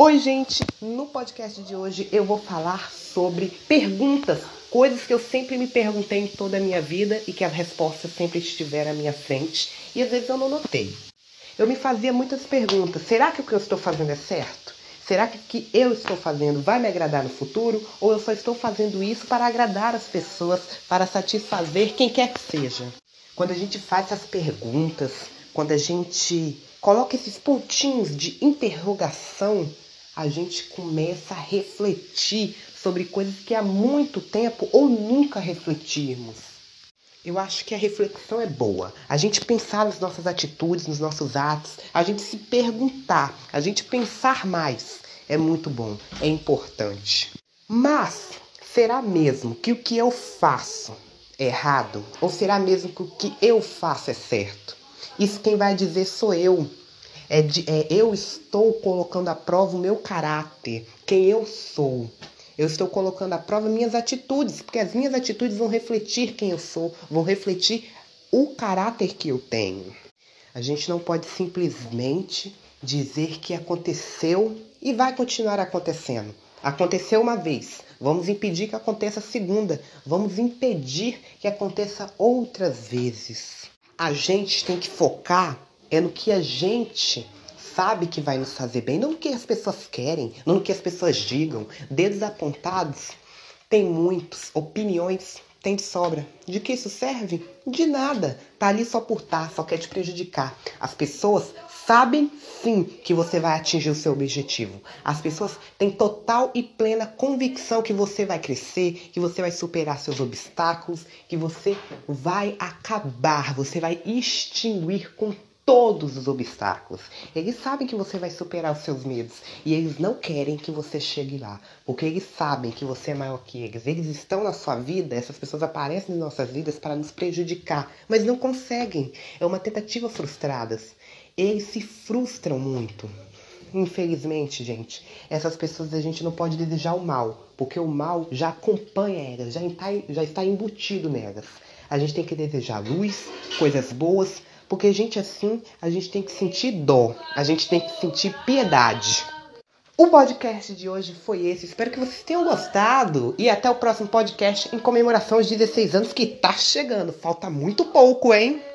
Oi, gente! No podcast de hoje eu vou falar sobre perguntas, coisas que eu sempre me perguntei em toda a minha vida e que as respostas sempre estiveram à minha frente e às vezes eu não notei. Eu me fazia muitas perguntas: será que o que eu estou fazendo é certo? Será que o que eu estou fazendo vai me agradar no futuro? Ou eu só estou fazendo isso para agradar as pessoas, para satisfazer quem quer que seja? Quando a gente faz essas perguntas, quando a gente coloca esses pontinhos de interrogação, a gente começa a refletir sobre coisas que há muito tempo ou nunca refletimos. Eu acho que a reflexão é boa. A gente pensar nas nossas atitudes, nos nossos atos, a gente se perguntar, a gente pensar mais é muito bom, é importante. Mas será mesmo que o que eu faço é errado? Ou será mesmo que o que eu faço é certo? Isso quem vai dizer sou eu. É, de, é eu estou colocando à prova o meu caráter, quem eu sou. Eu estou colocando à prova minhas atitudes, porque as minhas atitudes vão refletir quem eu sou, vão refletir o caráter que eu tenho. A gente não pode simplesmente dizer que aconteceu e vai continuar acontecendo. Aconteceu uma vez, vamos impedir que aconteça a segunda, vamos impedir que aconteça outras vezes. A gente tem que focar é no que a gente sabe que vai nos fazer bem, não no que as pessoas querem, não no que as pessoas digam. Dedos apontados tem muitos, opiniões tem de sobra. De que isso serve? De nada. Tá ali só por tá, só quer te prejudicar. As pessoas sabem sim que você vai atingir o seu objetivo. As pessoas têm total e plena convicção que você vai crescer, que você vai superar seus obstáculos, que você vai acabar, você vai extinguir com todos os obstáculos. Eles sabem que você vai superar os seus medos e eles não querem que você chegue lá, porque eles sabem que você é maior que eles. Eles estão na sua vida, essas pessoas aparecem em nossas vidas para nos prejudicar, mas não conseguem. É uma tentativa frustrada. Eles se frustram muito. Infelizmente, gente, essas pessoas a gente não pode desejar o mal, porque o mal já acompanha elas, já já está embutido nelas. A gente tem que desejar luz, coisas boas, porque gente assim, a gente tem que sentir dó, a gente tem que sentir piedade. O podcast de hoje foi esse. Espero que vocês tenham gostado. E até o próximo podcast em comemoração aos 16 anos que tá chegando. Falta muito pouco, hein?